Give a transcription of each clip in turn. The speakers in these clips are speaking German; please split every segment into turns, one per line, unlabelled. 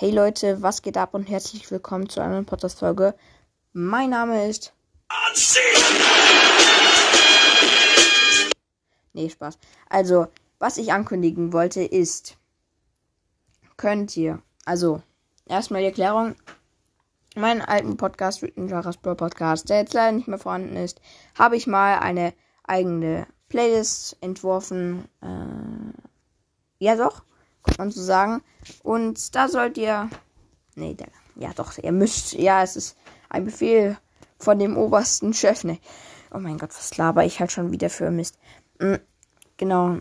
Hey Leute, was geht ab und herzlich willkommen zu einer neuen Podcast-Folge. Mein Name ist. Nee, Spaß. Also, was ich ankündigen wollte ist. Könnt ihr. Also, erstmal die Erklärung. Meinen alten Podcast, Jaras Brawl Podcast, der jetzt leider nicht mehr vorhanden ist, habe ich mal eine eigene Playlist entworfen. Äh, ja, doch man so sagen. Und da sollt ihr. Nee, da, ja doch, ihr müsst. Ja, es ist ein Befehl von dem obersten Chef. Ne. Oh mein Gott, was laber ich halt schon wieder für Mist. Mhm, genau.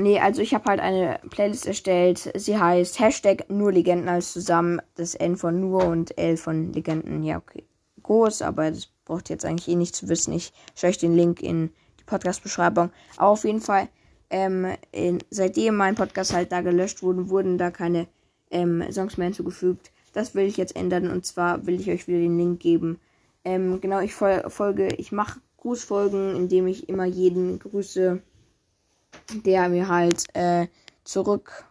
Nee, also ich habe halt eine Playlist erstellt. Sie heißt Hashtag nur Legenden alles zusammen. Das N von nur und L von Legenden. Ja, okay. Groß, aber das braucht ihr jetzt eigentlich eh nicht zu wissen. Ich schaue euch den Link in die Podcast-Beschreibung. Auf jeden Fall ähm, in, seitdem mein Podcast halt da gelöscht wurde, wurden da keine ähm, Songs mehr hinzugefügt. Das will ich jetzt ändern und zwar will ich euch wieder den Link geben. Ähm, genau, ich fol folge, ich mache Grußfolgen, indem ich immer jeden grüße, der mir halt äh, zurück,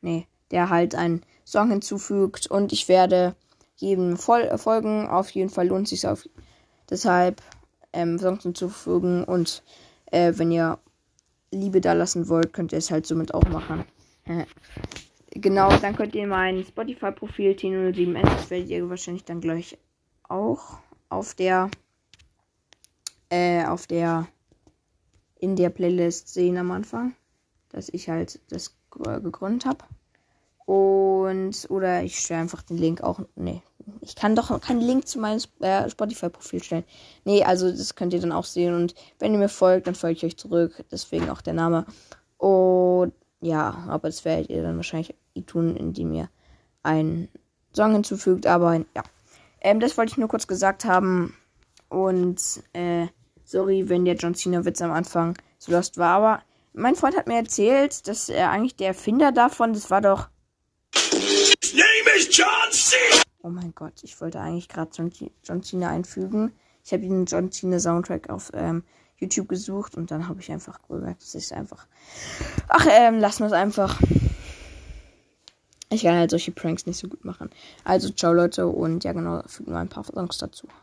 nee, der halt einen Song hinzufügt und ich werde jedem Fol folgen. Auf jeden Fall lohnt sich auf. Deshalb ähm, Songs hinzufügen und äh, wenn ihr Liebe da lassen wollt, könnt ihr es halt somit auch machen. genau, dann könnt ihr mein Spotify-Profil T07N, das werdet ihr wahrscheinlich dann gleich auch auf der, äh, auf der, in der Playlist sehen am Anfang, dass ich halt das gegründet habe. Und, oder ich stelle einfach den Link auch, nee, ich kann doch keinen Link zu meinem äh, Spotify-Profil stellen. Nee, also das könnt ihr dann auch sehen. Und wenn ihr mir folgt, dann folge ich euch zurück. Deswegen auch der Name. Und ja, aber das werdet ihr dann wahrscheinlich tun, indem ihr einen Song hinzufügt. Aber ja, ähm, das wollte ich nur kurz gesagt haben. Und äh, sorry, wenn der John Cena-Witz am Anfang so lost war. Aber mein Freund hat mir erzählt, dass er eigentlich der Erfinder davon, das war doch. Is John Cena! Oh mein Gott, ich wollte eigentlich gerade John, John Cena einfügen. Ich habe den John Cena Soundtrack auf ähm, YouTube gesucht und dann habe ich einfach gemerkt, das ist einfach. Ach, ähm, lassen wir es einfach. Ich kann halt solche Pranks nicht so gut machen. Also, ciao Leute und ja genau, fügen wir ein paar Songs dazu.